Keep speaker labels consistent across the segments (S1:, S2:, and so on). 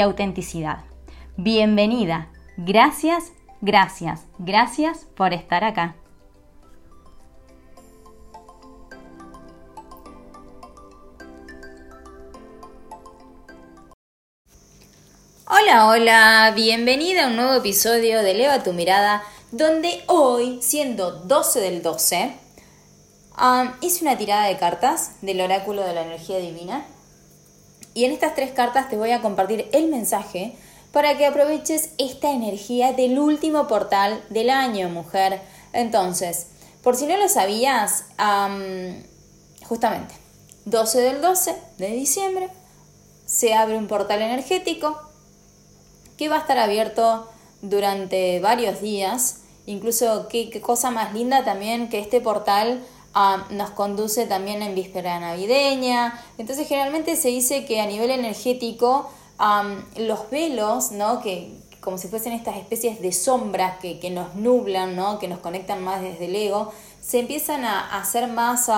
S1: autenticidad. Bienvenida. Gracias, gracias, gracias por estar acá. Hola, hola, bienvenida a un nuevo episodio de Eleva tu mirada, donde hoy, siendo 12 del 12, hice una tirada de cartas del oráculo de la energía divina y en estas tres cartas te voy a compartir el mensaje para que aproveches esta energía del último portal del año, mujer. Entonces, por si no lo sabías, justamente, 12 del 12 de diciembre se abre un portal energético que va a estar abierto durante varios días. Incluso qué, cosa más linda también que este portal nos conduce también en víspera navideña. Entonces generalmente se dice que a nivel energético los velos, ¿no? que como si fuesen estas especies de sombras que, nos nublan, ¿no? que nos conectan más desde el ego, se empiezan a, hacer más...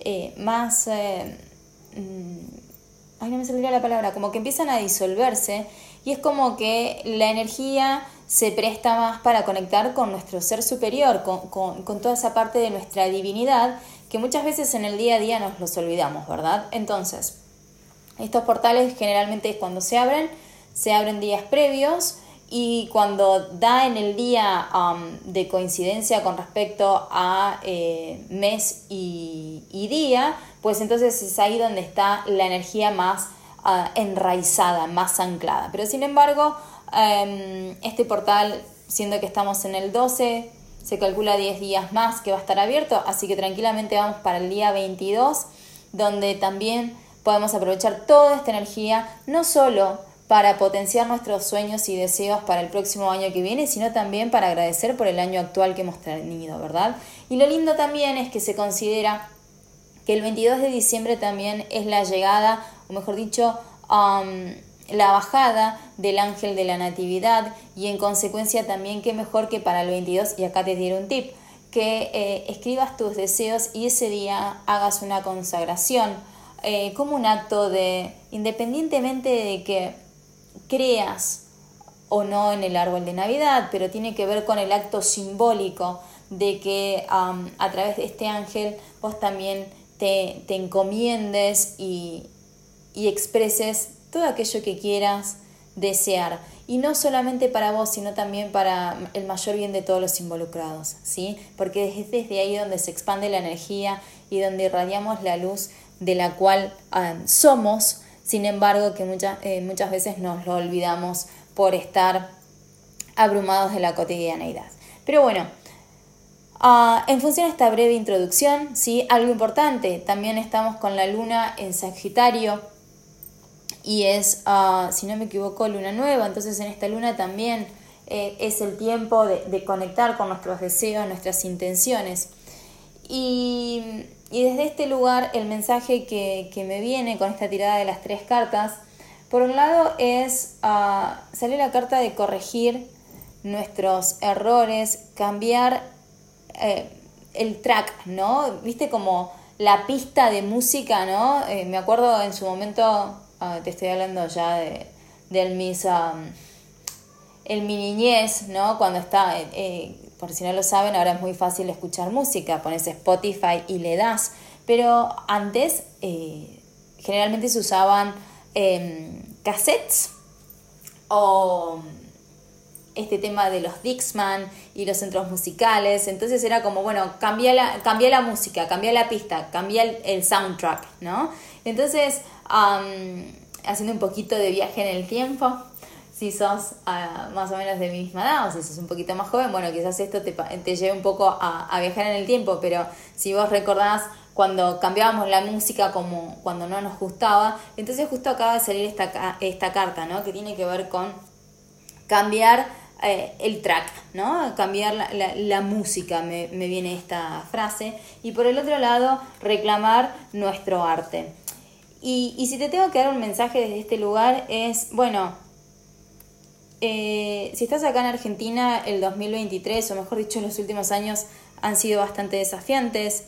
S1: Eh, más eh, mm, ay, no me saldría la palabra, como que empiezan a disolverse y es como que la energía se presta más para conectar con nuestro ser superior, con, toda esa parte de nuestra divinidad que muchas veces en el día a día nos los olvidamos, ¿verdad? Entonces, estos portales generalmente cuando se abren, se abren días previos y cuando da en el día um, de coincidencia con respecto a eh, mes y, día, pues entonces es ahí donde está la energía más uh, enraizada, más anclada. Pero sin embargo, Em, este portal, siendo que estamos en el 12, se calcula 10 días más que va a estar abierto, así que tranquilamente vamos para el día 22, donde también podemos aprovechar toda esta energía, no solo para potenciar nuestros sueños y deseos para el próximo año que viene, sino también para agradecer por el año actual que hemos tenido, ¿verdad? Y lo lindo también es que se considera que el 22 de diciembre también es la llegada, o mejor dicho, la bajada del ángel de la natividad y en consecuencia también que mejor que para el 22, y acá te diré un tip, que eh, escribas tus deseos y ese día hagas una consagración eh, como un acto de, independientemente de que creas o no en el árbol de Navidad, pero tiene que ver con el acto simbólico de que a través de este ángel vos también te, te encomiendes y, y expreses todo aquello que quieras desear. Y no solamente para vos, sino también para el mayor bien de todos los involucrados, ¿sí? Porque es desde ahí donde se expande la energía y donde irradiamos la luz de la cual ah, somos, sin embargo que muchas, eh, muchas veces nos lo olvidamos por estar abrumados de la cotidianeidad. Pero bueno, ah, en función de esta breve introducción, ¿sí? algo importante, también estamos con la luna en Sagitario, y es, ah, si no me equivoco, luna nueva, entonces en esta luna también eh, es el tiempo de, conectar con nuestros deseos, nuestras intenciones. Y, desde este lugar el mensaje que, me viene con esta tirada de las tres cartas, por un lado es, uh, la carta de corregir nuestros errores, cambiar eh, el track, ¿no? Viste como la pista de música, ¿no? Eh, me acuerdo en su momento Ah, te estoy hablando ya de, del mis, el mi niñez, ¿no? Cuando está, eh, eh, por si no lo saben, ahora es muy fácil escuchar música, pones Spotify y le das, pero antes eh, generalmente se usaban em, cassettes o este tema de los Dixman y los centros musicales. Entonces era como, bueno, cambia la, cambia la música, cambia la pista, cambia el, soundtrack, ¿no? Entonces, haciendo un poquito de viaje en el tiempo, si sos ah, más o menos de mi misma edad o si sos un poquito más joven, bueno, quizás esto te, te lleve un poco a, a, viajar en el tiempo, pero si vos recordás cuando cambiábamos la música como cuando no nos gustaba. Entonces justo acaba de salir esta, esta carta, ¿no? Que tiene que ver con cambiar eh, el track, ¿no? Cambiar la, música, me, me, viene esta frase. Y por el otro lado, reclamar nuestro arte. Y, y si te tengo que dar un mensaje desde este lugar es, bueno, eh, si estás acá en Argentina, el 2023, o mejor dicho, los últimos años han sido bastante desafiantes.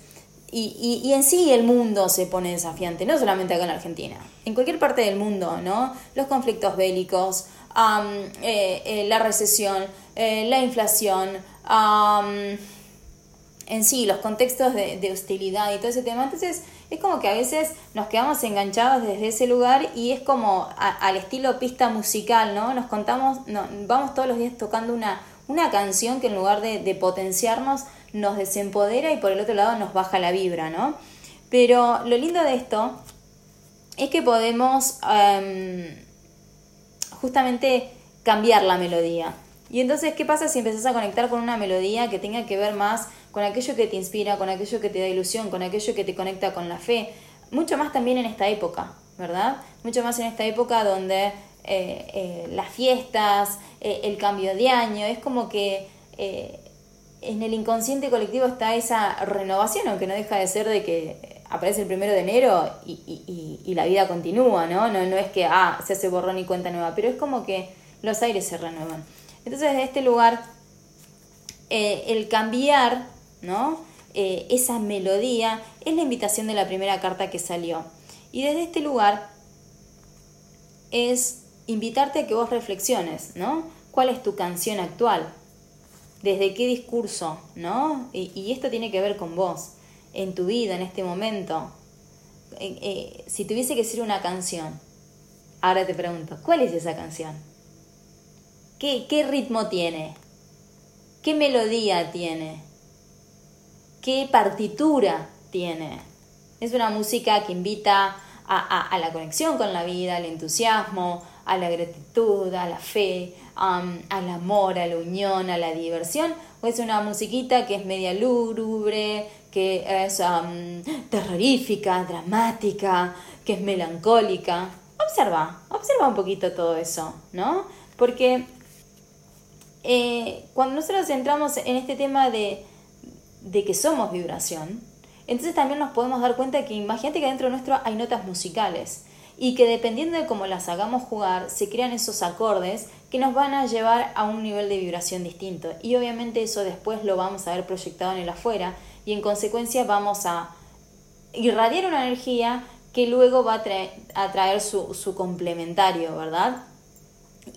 S1: Y, y, en sí el mundo se pone desafiante, no solamente acá en Argentina, en cualquier parte del mundo, ¿no? Los conflictos bélicos, eh, eh, la recesión, la inflación, en sí, los contextos de, de hostilidad y todo ese tema. Entonces, es como que a veces nos quedamos enganchados desde ese lugar y es como al estilo pista musical, ¿no? Nos contamos, no, vamos todos los días tocando una, una canción que en lugar de, potenciarnos nos desempodera y por el otro lado nos baja la vibra, ¿no? Pero lo lindo de esto es que podemos em, justamente cambiar la melodía. Y entonces, ¿qué pasa si empezás a conectar con una melodía que tenga que ver más con aquello que te inspira, con aquello que te da ilusión, con aquello que te conecta con la fe. Mucho más también en esta época, ¿verdad? Mucho más en esta época donde eh, eh, las fiestas, eh, el cambio de año, es como que en el inconsciente colectivo está esa renovación, aunque no deja de ser de que aparece el primero de enero y, la vida continúa, ¿no? ¿no? Es que, ah, se hace borrón y cuenta nueva, pero es como que los aires se renuevan. Entonces, desde este lugar, el cambiar ¿no? Eh, esa melodía es la invitación de la primera carta que salió. Y desde este lugar es invitarte a que vos reflexiones, ¿no? ¿Cuál es tu canción actual? ¿Desde qué discurso, no? Y, esto tiene que ver con vos, en tu vida, en este momento. Eh, si tuviese que ser una canción, ahora te pregunto, ¿cuál es esa canción? ¿Qué, qué ritmo tiene? ¿Qué melodía tiene? Qué partitura tiene. Es una música que invita a, la conexión con la vida, al entusiasmo, a la gratitud, a la fe, al amor, a la unión, a la diversión, o es una musiquita que es media lúgubre, que es terrorífica, dramática, que es melancólica. Observa, observa un poquito todo eso, ¿no? Porque eh, cuando nosotros entramos en este tema de, de que somos vibración, entonces también nos podemos dar cuenta que imagínate que dentro nuestro hay notas musicales y que dependiendo de cómo las hagamos jugar, se crean esos acordes que nos van a llevar a un nivel de vibración distinto. Y obviamente eso después lo vamos a ver proyectado en el afuera y en consecuencia vamos a irradiar una energía que luego va a traer, su, complementario, ¿verdad?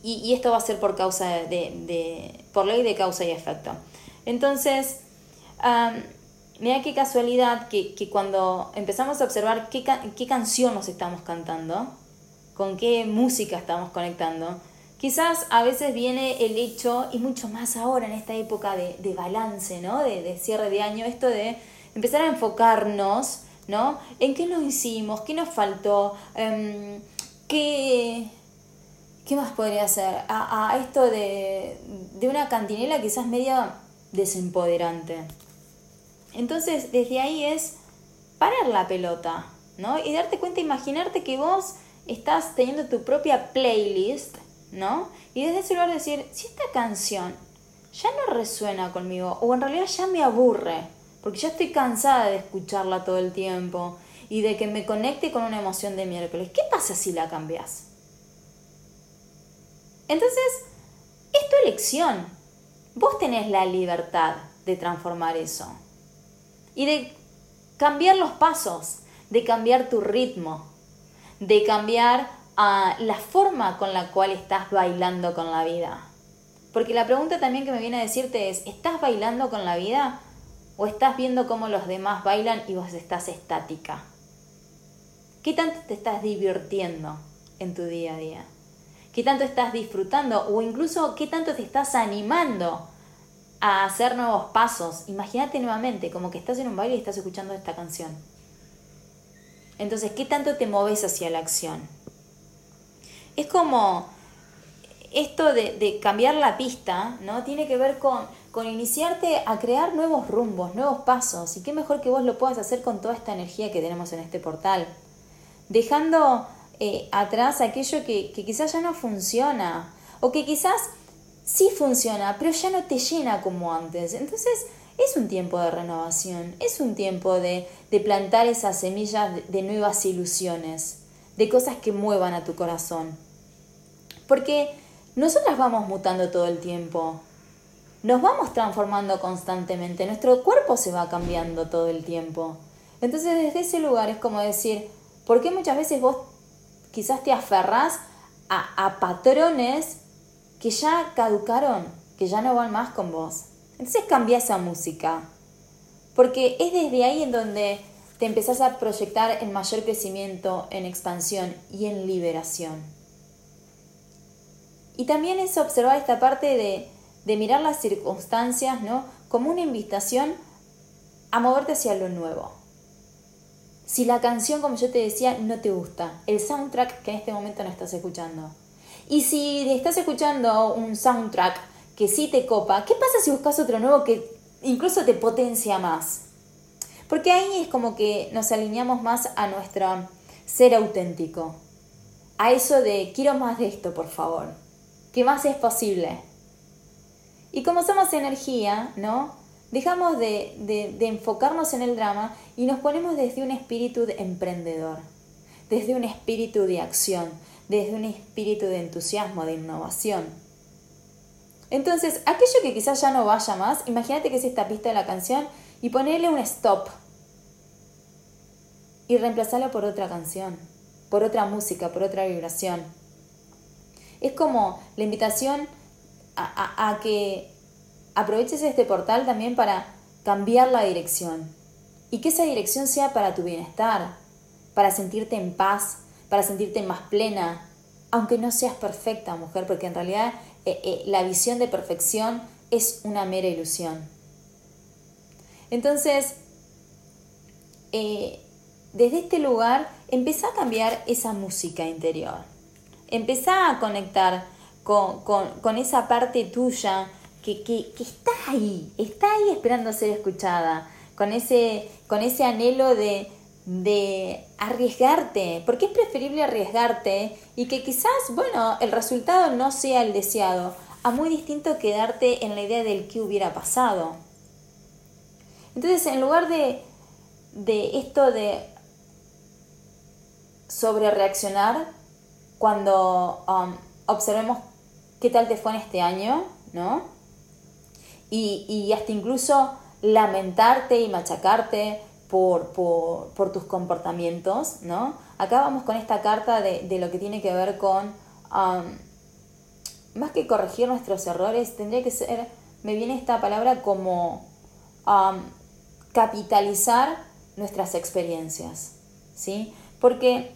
S1: Y, esto va a ser por causa de, por ley de causa y efecto. Entonces, mira qué casualidad que, cuando empezamos a observar qué, qué canción nos estamos cantando, con qué música estamos conectando, quizás a veces viene el hecho, y mucho más ahora en esta época de, balance, ¿no? De, cierre de año, esto de empezar a enfocarnos, ¿no? En qué nos hicimos, qué nos faltó, em, qué, qué más podría ser, a, a esto de, de una cantinela quizás media desempoderante. Entonces, desde ahí es parar la pelota, ¿no? Y darte cuenta, imaginarte que vos estás teniendo tu propia playlist, ¿no? Y desde ese lugar decir, si esta canción ya no resuena conmigo, o en realidad ya me aburre, porque ya estoy cansada de escucharla todo el tiempo y de que me conecte con una emoción de miércoles, ¿qué pasa si la cambias? Entonces, es tu elección. Vos tenés la libertad de transformar eso y de cambiar los pasos, de cambiar tu ritmo, de cambiar ah, la forma con la cual estás bailando con la vida. Porque la pregunta también que me viene a decirte es, ¿estás bailando con la vida o estás viendo cómo los demás bailan y vos estás estática? ¿Qué tanto te estás divirtiendo en tu día a día? ¿Qué tanto estás disfrutando o incluso qué tanto te estás animando a hacer nuevos pasos. Imagínate nuevamente, como que estás en un baile y estás escuchando esta canción. Entonces, ¿qué tanto te moves hacia la acción? Es como esto de, cambiar la pista, ¿no? Tiene que ver con, con iniciarte a crear nuevos rumbos, nuevos pasos. Y qué mejor que vos lo puedas hacer con toda esta energía que tenemos en este portal. Dejando eh, atrás aquello que, que quizás ya no funciona. O que quizás sí funciona, pero ya no te llena como antes. Entonces es un tiempo de renovación, es un tiempo de, de plantar esas semillas de, nuevas ilusiones, de cosas que muevan a tu corazón. Porque nosotras vamos mutando todo el tiempo, nos vamos transformando constantemente, nuestro cuerpo se va cambiando todo el tiempo. Entonces desde ese lugar es como decir, ¿por qué muchas veces vos quizás te aferrás a, a patrones que ya caducaron, que ya no van más con vos? Entonces cambia esa música, porque es desde ahí en donde te empezás a proyectar en mayor crecimiento, en expansión y en liberación. Y también es observar esta parte de, de mirar las circunstancias, ¿no? Como una invitación a moverte hacia lo nuevo. Si la canción, como yo te decía, no te gusta, el soundtrack que en este momento no estás escuchando. Y si estás escuchando un soundtrack que sí te copa, ¿qué pasa si buscas otro nuevo que incluso te potencia más? Porque ahí es como que nos alineamos más a nuestro ser auténtico. A eso de quiero más de esto, por favor. ¿Qué más es posible? Y como somos energía, ¿no? Dejamos de, de, enfocarnos en el drama y nos ponemos desde un espíritu de emprendedor, desde un espíritu de acción, desde un espíritu de entusiasmo, de innovación. Entonces, aquello que quizás ya no vaya más, imagínate que es esta pista de la canción y ponerle un stop y reemplazarlo por otra canción, por otra música, por otra vibración. Es como la invitación a, a, que aproveches este portal también para cambiar la dirección y que esa dirección sea para tu bienestar, para sentirte en paz, para sentirte más plena, aunque no seas perfecta mujer, porque en realidad eh, eh, la visión de perfección es una mera ilusión. Entonces, eh, desde este lugar, empezá a cambiar esa música interior. Empezá a conectar con, esa parte tuya que, que, está ahí, está ahí esperando ser escuchada, con ese, con ese anhelo de, de arriesgarte, porque es preferible arriesgarte y que quizás, bueno, el resultado no sea el deseado, a muy distinto quedarte en la idea del que hubiera pasado. Entonces, en lugar de, de esto de sobre reaccionar, cuando um, observemos qué tal te fue en este año, ¿no? Y, y hasta incluso lamentarte y machacarte por, por, tus comportamientos, ¿no? Acá vamos con esta carta de, de lo que tiene que ver con, más que corregir nuestros errores, tendría que ser, me viene esta palabra como capitalizar nuestras experiencias, ¿sí? Porque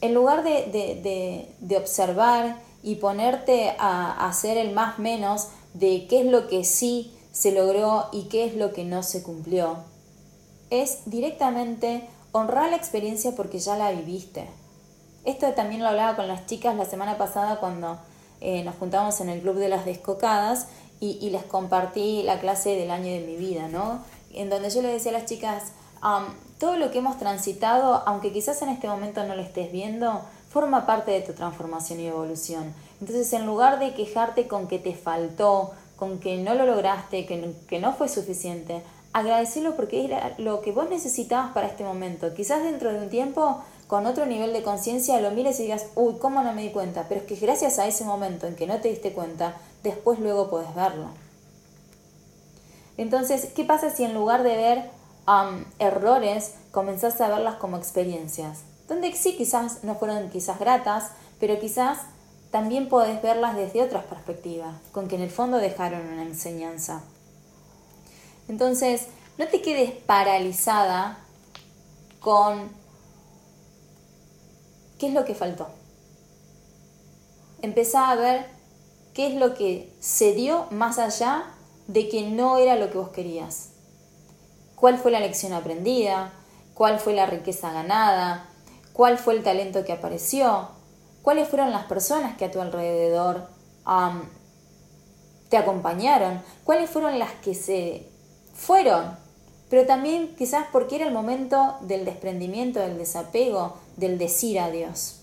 S1: en lugar de, de, de observar y ponerte a hacer el más menos de qué es lo que sí se logró y qué es lo que no se cumplió. Es directamente honrar la experiencia porque ya la viviste. Esto también lo hablaba con las chicas la semana pasada cuando eh, nos juntamos en el club de las descocadas y, les compartí la clase del año de mi vida, ¿no? En donde yo les decía a las chicas, todo lo que hemos transitado, aunque quizás en este momento no lo estés viendo, forma parte de tu transformación y evolución. Entonces, en lugar de quejarte con que te faltó, con que no lo lograste, que, que no fue suficiente, agradecelo porque era lo que vos necesitabas para este momento. Quizás dentro de un tiempo, con otro nivel de conciencia, lo mires y digas, uy, ¿cómo no me di cuenta? Pero es que gracias a ese momento en que no te diste cuenta, después luego puedes verlo. Entonces, ¿qué pasa si en lugar de ver um, errores, comenzás a verlas como experiencias? donde sí quizás no fueron quizás gratas, pero quizás también podés verlas desde otras perspectivas, con que en el fondo dejaron una enseñanza. Entonces, no te quedes paralizada con qué es lo que faltó. Empezá a ver qué es lo que se dio más allá de que no era lo que vos querías. ¿Cuál fue la lección aprendida? ¿Cuál fue la riqueza ganada? cuál fue el talento que apareció, cuáles fueron las personas que a tu alrededor te acompañaron, cuáles fueron las que se fueron, pero también quizás porque era el momento del desprendimiento, del desapego, del decir adiós.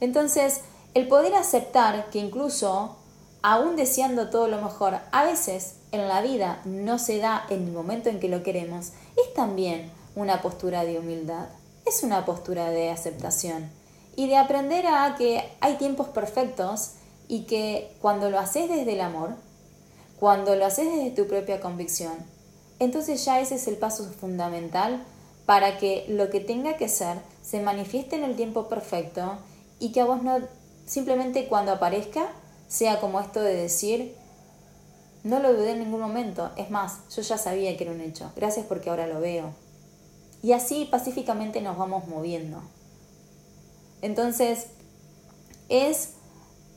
S1: Entonces, el poder aceptar que incluso, aún deseando todo lo mejor, a veces en la vida no se da en el momento en que lo queremos, es también una postura de humildad, es una postura de aceptación y de aprender a que hay tiempos perfectos y que cuando lo haces desde el amor, cuando lo haces desde tu propia convicción, entonces ya ese es el paso fundamental para que lo que tenga que ser se manifieste en el tiempo perfecto y que a vos no simplemente cuando aparezca sea como esto de decir no lo dudé en ningún momento, es más, yo ya sabía que era un hecho, gracias porque ahora lo veo. Y así pacíficamente nos vamos moviendo. Entonces, es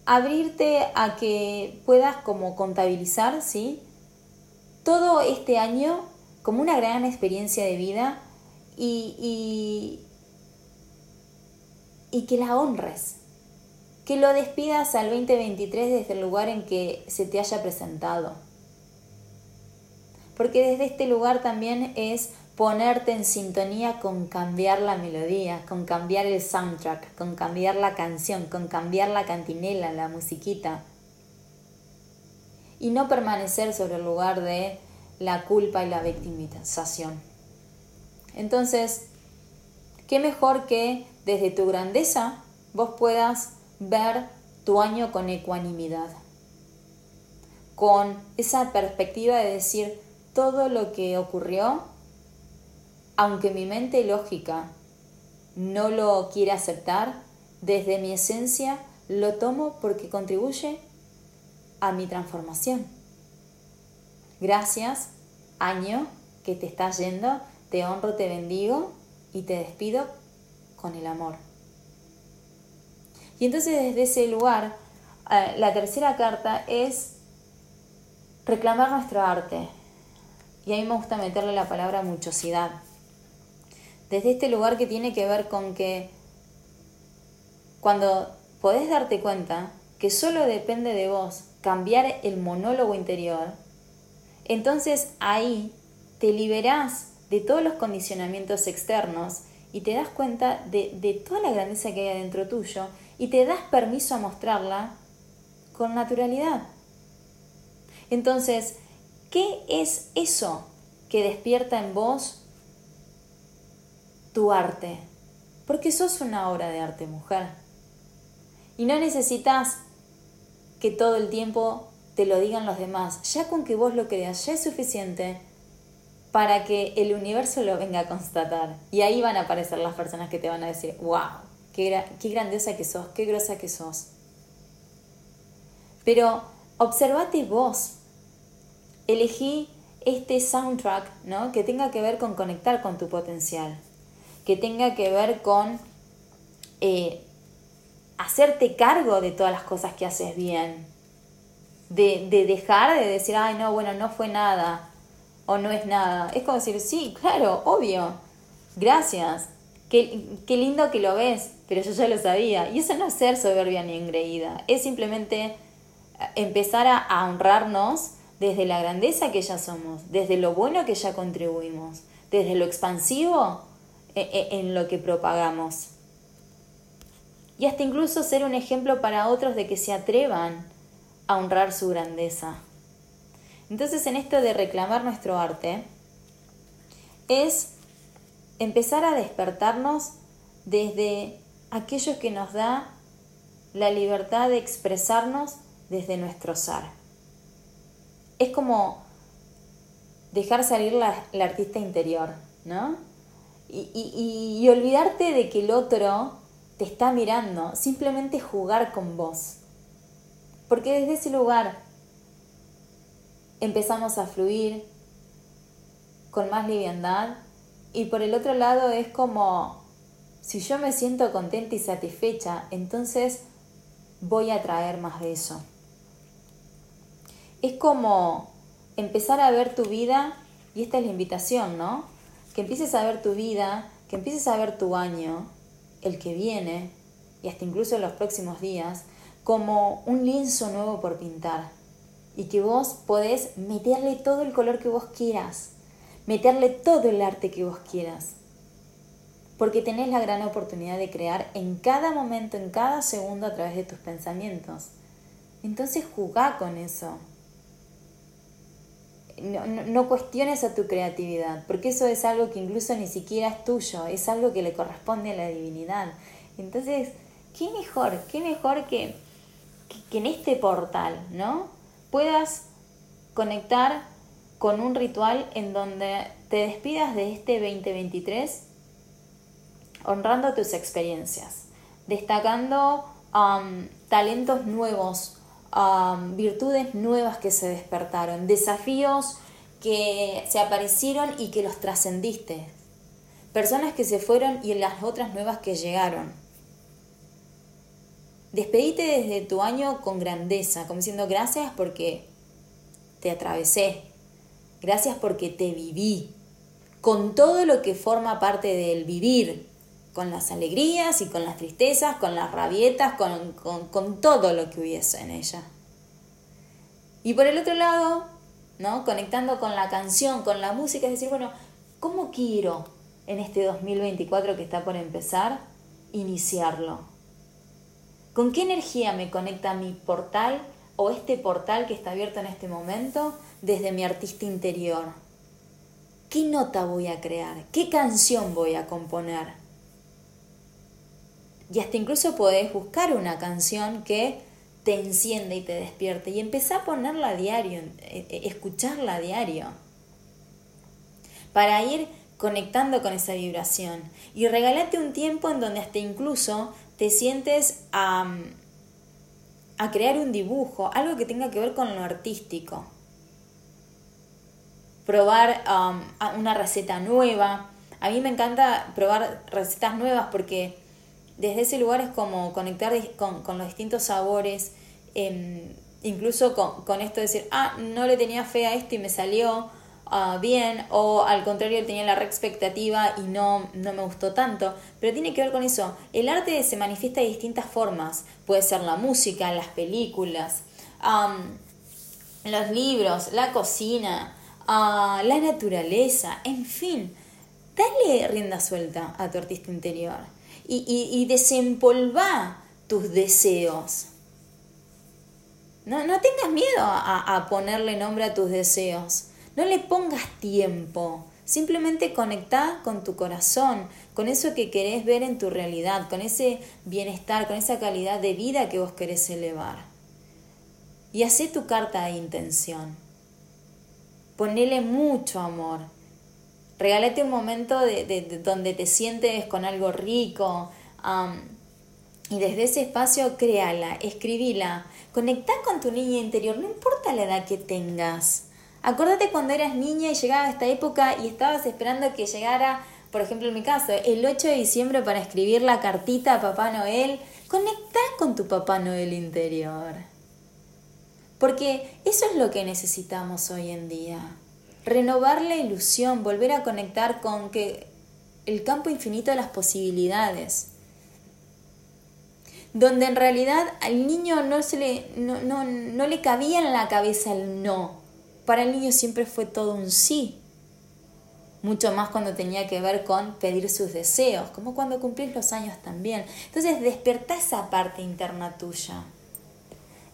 S1: abrirte a que puedas como contabilizar, ¿sí? Todo este año como una gran experiencia de vida y, y, y que la honres, que lo despidas al 2023 desde el lugar en que se te haya presentado. Porque desde este lugar también es ponerte en sintonía con cambiar la melodía, con cambiar el soundtrack, con cambiar la canción, con cambiar la cantinela, la musiquita. Y no permanecer sobre el lugar de la culpa y la victimización. Entonces, ¿qué mejor que desde tu grandeza vos puedas ver tu año con ecuanimidad? Con esa perspectiva de decir todo lo que ocurrió aunque mi mente lógica no lo quiere aceptar, desde mi esencia lo tomo porque contribuye a mi transformación. Gracias, año que te estás yendo, te honro, te bendigo y te despido con el amor. Y entonces desde ese lugar, eh, la tercera carta es reclamar nuestro arte. Y a mí me gusta meterle la palabra muchosidad desde este lugar que tiene que ver con que cuando podés darte cuenta que solo depende de vos cambiar el monólogo interior, entonces ahí te liberás de todos los condicionamientos externos y te das cuenta de, de toda la grandeza que hay adentro tuyo y te das permiso a mostrarla con naturalidad. Entonces, ¿qué es eso que despierta en vos tu arte, porque sos una obra de arte, mujer. Y no necesitas que todo el tiempo te lo digan los demás, ya con que vos lo creas, ya es suficiente para que el universo lo venga a constatar. Y ahí van a aparecer las personas que te van a decir, wow, qué, qué grandiosa que sos, qué grosa que sos. Pero observate vos. Elegí este soundtrack ¿no? que tenga que ver con conectar con tu potencial que tenga que ver con eh, hacerte cargo de todas las cosas que haces bien. De, dejar de decir, ay, no, bueno, no fue nada o no es nada. Es como decir, sí, claro, obvio, gracias. Qué, qué lindo que lo ves, pero yo ya lo sabía. Y eso no es ser soberbia ni engreída, es simplemente empezar a honrarnos desde la grandeza que ya somos, desde lo bueno que ya contribuimos, desde lo expansivo en lo que propagamos. Y hasta incluso ser un ejemplo para otros de que se atrevan a honrar su grandeza. Entonces en esto de reclamar nuestro arte es empezar a despertarnos desde aquello que nos da la libertad de expresarnos desde nuestro ser. Es como dejar salir la, la artista interior, ¿no? Y, olvidarte de que el otro te está mirando, simplemente jugar con vos. Porque desde ese lugar empezamos a fluir con más liviandad y por el otro lado es como, si yo me siento contenta y satisfecha, entonces voy a traer más de eso. Es como empezar a ver tu vida, y esta es la invitación, ¿no? Que empieces a ver tu vida, que empieces a ver tu año, el que viene, y hasta incluso los próximos días, como un lienzo nuevo por pintar. y que vos podés meterle todo el color que vos quieras, meterle todo el arte que vos quieras. Porque tenés la gran oportunidad de crear en cada momento, en cada segundo a través de tus pensamientos. Entonces jugá con eso. No, no, cuestiones a tu creatividad, porque eso es algo que incluso ni siquiera es tuyo, es algo que le corresponde a la divinidad. Entonces, ¿qué mejor? ¿Qué mejor que, que en este portal, ¿no? Puedas conectar con un ritual en donde te despidas de este 2023 honrando tus experiencias, destacando um, talentos nuevos, virtudes nuevas que se despertaron, desafíos que se aparecieron y que los trascendiste, personas que se fueron y las otras nuevas que llegaron. Despedite desde tu año con grandeza, como diciendo gracias porque te atravesé, gracias porque te viví, con todo lo que forma parte del vivir, con las alegrías y con las tristezas, con las rabietas, con, con todo lo que hubiese en ella. Y por el otro lado, ¿no? Conectando con la canción, con la música, es decir, bueno, ¿cómo quiero en este 2024 que está por empezar iniciarlo? ¿Con qué energía me conecta mi portal o este portal que está abierto en este momento desde mi artista interior? ¿Qué nota voy a crear? ¿Qué canción voy a componer? Y hasta incluso podés buscar una canción que te enciende y te despierte y empezar a ponerla a diario, eh, eh, escucharla a diario, para ir conectando con esa vibración. Y regalate un tiempo en donde hasta incluso te sientes a, a crear un dibujo, algo que tenga que ver con lo artístico. Probar um, una receta nueva. A mí me encanta probar recetas nuevas porque desde ese lugar es como conectar con, con los distintos sabores. Em, incluso con, con, esto de decir, ah, no le tenía fe a esto y me salió Ah, bien o al contrario tenía la re expectativa y no, no me gustó tanto. Pero tiene que ver con eso. El arte se manifiesta de distintas formas. Puede ser la música, las películas, los libros, la cocina, uh, la naturaleza, en fin. Dale rienda suelta a tu artista interior y, desempolva tus deseos. No, no tengas miedo a, a ponerle nombre a tus deseos. No le pongas tiempo. Simplemente conecta con tu corazón, con eso que querés ver en tu realidad, con ese bienestar, con esa calidad de vida que vos querés elevar. Y hacé tu carta de intención. Ponele mucho amor. Regálate un momento de, donde te sientes con algo rico. y desde ese espacio créala, escribila. Conecta con tu niña interior, no importa la edad que tengas. Acordate cuando eras niña y llegaba esta época y estabas esperando que llegara, por ejemplo en mi caso, el 8 de diciembre para escribir la cartita a Papá Noel. Conecta con tu Papá Noel interior. Porque eso es lo que necesitamos hoy en día. Renovar la ilusión, volver a conectar con que el campo infinito de las posibilidades. Donde en realidad al niño no, se le, no, no, no le cabía en la cabeza el no para el niño siempre fue todo un sí. Mucho más cuando tenía que ver con pedir sus deseos, como cuando cumplís los años también. Entonces despertá esa parte interna tuya.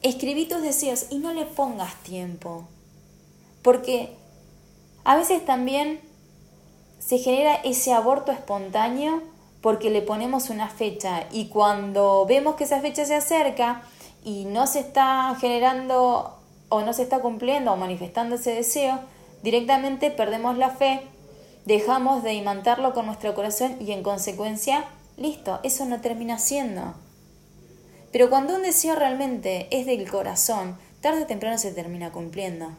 S1: Escribí tus deseos y no le pongas tiempo. Porque a veces también se genera ese aborto espontáneo porque le ponemos una fecha y cuando vemos que esa fecha se acerca y no se está generando o no se está cumpliendo o manifestando ese deseo, directamente perdemos la fe, dejamos de imantarlo con nuestro corazón y en consecuencia, listo, eso no termina siendo. Pero cuando un deseo realmente es del corazón, tarde o temprano se termina cumpliendo.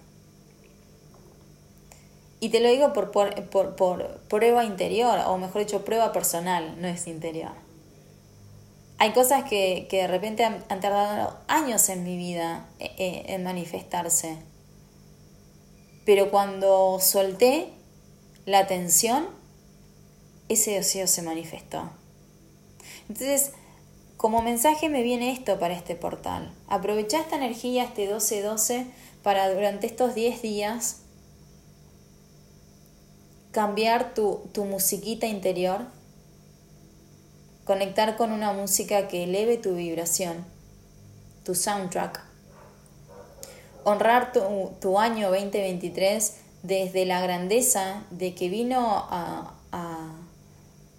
S1: Y te lo digo por, por, por, prueba interior, o mejor dicho, prueba personal, no es interior. Hay cosas que, de repente han, tardado años en mi vida eh, eh, en manifestarse. Pero cuando solté la tensión, ese deseo se manifestó. Entonces, como mensaje me viene esto para este portal. Aprovecha esta energía, este 12-12, para durante estos 10 días cambiar tu, tu musiquita interior, conectar con una música que eleve tu vibración, tu soundtrack, honrar tu, tu año 2023 desde la grandeza de que vino a, a,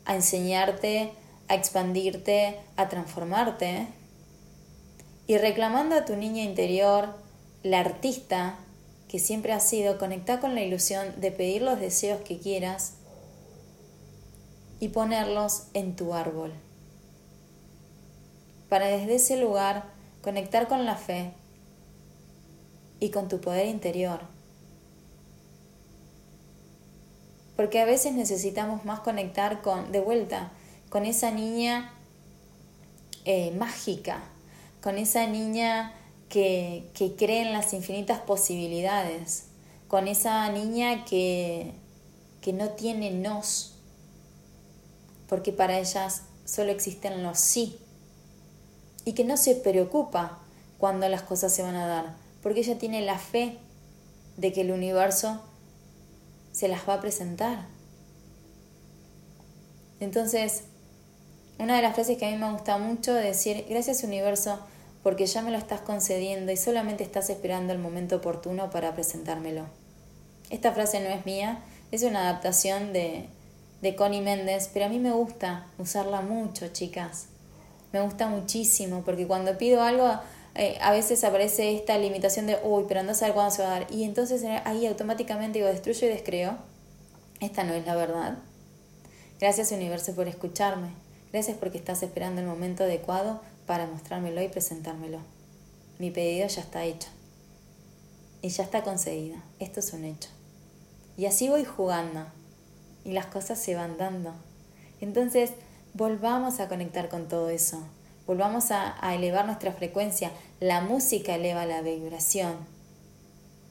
S1: a enseñarte, a expandirte, a transformarte, y reclamando a tu niña interior, la artista que siempre has sido, conectar con la ilusión de pedir los deseos que quieras y ponerlos en tu árbol. Para desde ese lugar conectar con la fe y con tu poder interior. Porque a veces necesitamos más conectar con, de vuelta, con esa niña eh, mágica, con esa niña que, que cree en las infinitas posibilidades, con esa niña que, que no tiene nos, porque para ellas solo existen los sí, y que no se preocupa cuando las cosas se van a dar, porque ella tiene la fe de que el universo se las va a presentar. Entonces, una de las frases que a mí me gusta mucho es decir, gracias universo porque ya me lo estás concediendo y solamente estás esperando el momento oportuno para presentármelo. Esta frase no es mía, es una adaptación de, de Connie Méndez, pero a mí me gusta usarla mucho, chicas. Me gusta muchísimo, porque cuando pido algo, eh, a veces aparece esta limitación de, uy, pero no saber cuándo se va a dar. Y entonces eh, ahí automáticamente digo, destruyo y descreo. Esta no es la verdad. Gracias universo por escucharme. Gracias porque estás esperando el momento adecuado para mostrármelo y presentármelo. Mi pedido ya está hecho. Y ya está concedido. Esto es un hecho. Y así voy jugando. Y las cosas se van dando. Entonces, volvamos a conectar con todo eso. Volvamos a, a elevar nuestra frecuencia. La música eleva la vibración.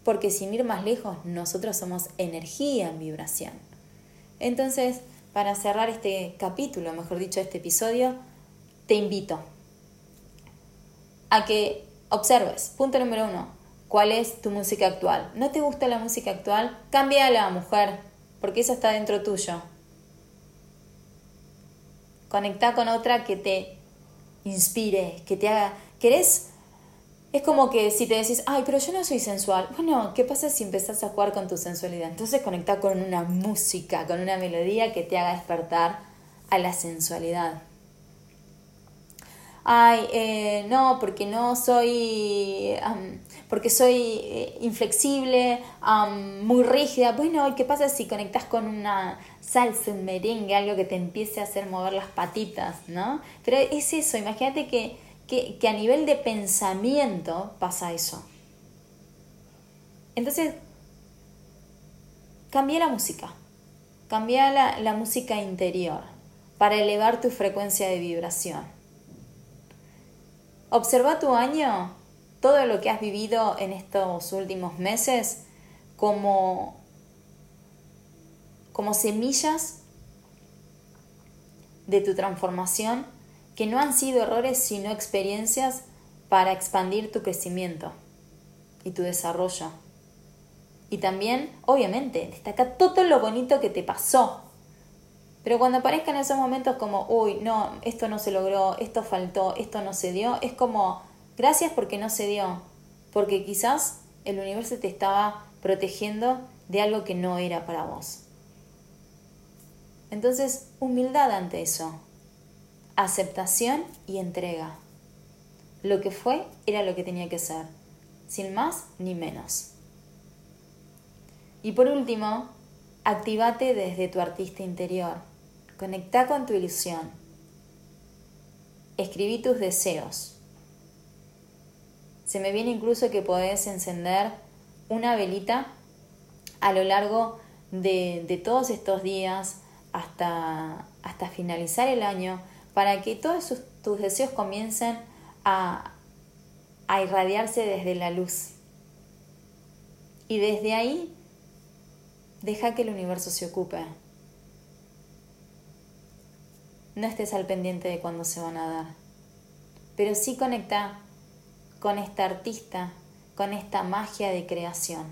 S1: Porque sin ir más lejos, nosotros somos energía en vibración. Entonces, para cerrar este capítulo, mejor dicho, este episodio, te invito a que observes, punto número uno, cuál es tu música actual. ¿No te gusta la música actual? Cámbiala, mujer, porque eso está dentro tuyo. Conecta con otra que te inspire, que te haga... ¿Querés? Es como que si te decís, ay, pero yo no soy sensual. Bueno, ¿qué pasa si empezás a jugar con tu sensualidad? Entonces conecta con una música, con una melodía que te haga despertar a la sensualidad ay, eh, no, porque no soy, porque soy eh, inflexible, muy rígida. Bueno, ¿qué pasa si conectas con una salsa, un merengue, algo que te empiece a hacer mover las patitas, ¿no? Pero es eso, imagínate que, que, a nivel de pensamiento pasa eso. Entonces, cambia la música, cambia la, la música interior para elevar tu frecuencia de vibración. Observa tu año, todo lo que has vivido en estos últimos meses, como, como semillas de tu transformación que no han sido errores sino experiencias para expandir tu crecimiento y tu desarrollo. Y también, obviamente, destaca todo lo bonito que te pasó pero cuando aparezcan esos momentos como, uy, no, esto no se logró, esto faltó, esto no se dio, es como, gracias porque no se dio, porque quizás el universo te estaba protegiendo de algo que no era para vos. Entonces, humildad ante eso, aceptación y entrega. Lo que fue era lo que tenía que ser, sin más ni menos. Y por último, activate desde tu artista interior Conecta con tu ilusión. Escribí tus deseos. Se me viene incluso que podés encender una velita a lo largo de, todos estos días hasta, hasta finalizar el año para que todos tus deseos comiencen a, a irradiarse desde la luz. Y desde ahí, deja que el universo se ocupe no estés al pendiente de cuándo se van a dar. Pero sí conecta con esta artista, con esta magia de creación.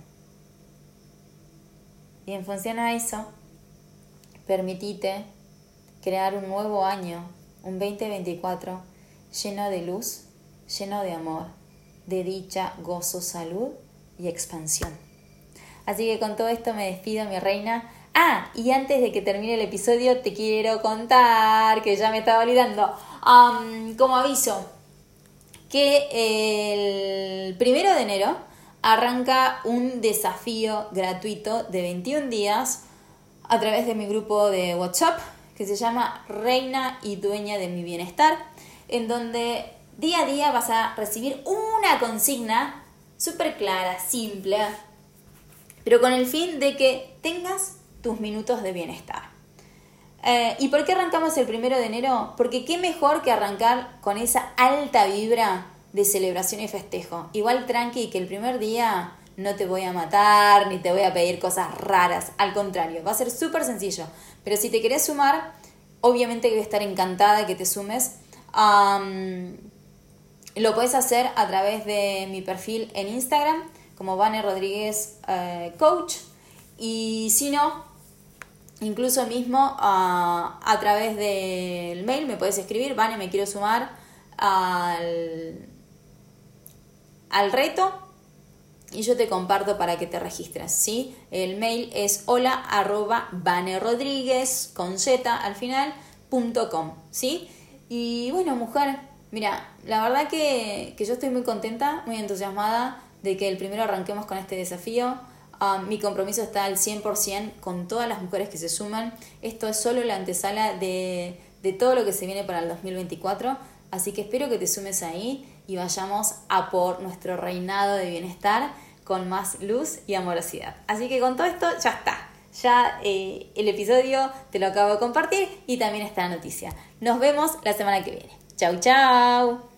S1: Y en función a eso, permitite crear un nuevo año, un 2024, lleno de luz, lleno de amor, de dicha, gozo, salud y expansión. Así que con todo esto me despido, mi reina. Ah, y antes de que termine el episodio te quiero contar, que ya me estaba olvidando, como aviso, que el primero de enero arranca un desafío gratuito de 21 días a través de mi grupo de WhatsApp que se llama Reina y Dueña de mi Bienestar, en donde día a día vas a recibir una consigna súper clara, simple, pero con el fin de que tengas tus minutos de bienestar. Eh, ¿Y por qué arrancamos el primero de enero? Porque qué mejor que arrancar con esa alta vibra de celebración y festejo. Igual tranqui que el primer día no te voy a matar ni te voy a pedir cosas raras. Al contrario, va a ser súper sencillo. Pero si te querés sumar, obviamente voy a estar encantada que te sumes. lo puedes hacer a través de mi perfil en Instagram como Vane Rodríguez eh, Coach. Y si no, Incluso mismo a través del mail me puedes escribir, Vane, me quiero sumar al, al reto y yo te comparto para que te registres, ¿sí? El mail es hola arroba Rodríguez con z al final punto com, ¿sí? Y bueno, mujer, mira, la verdad que, que yo estoy muy contenta, muy entusiasmada de que el primero arranquemos con este desafío. Ah, mi compromiso está al 100% con todas las mujeres que se suman. Esto es solo la antesala de, de todo lo que se viene para el 2024. Así que espero que te sumes ahí y vayamos a por nuestro reinado de bienestar con más luz y amorosidad. Así que con todo esto ya está. Ya eh, el episodio te lo acabo de compartir y también está la noticia. Nos vemos la semana que viene. Chau, chau.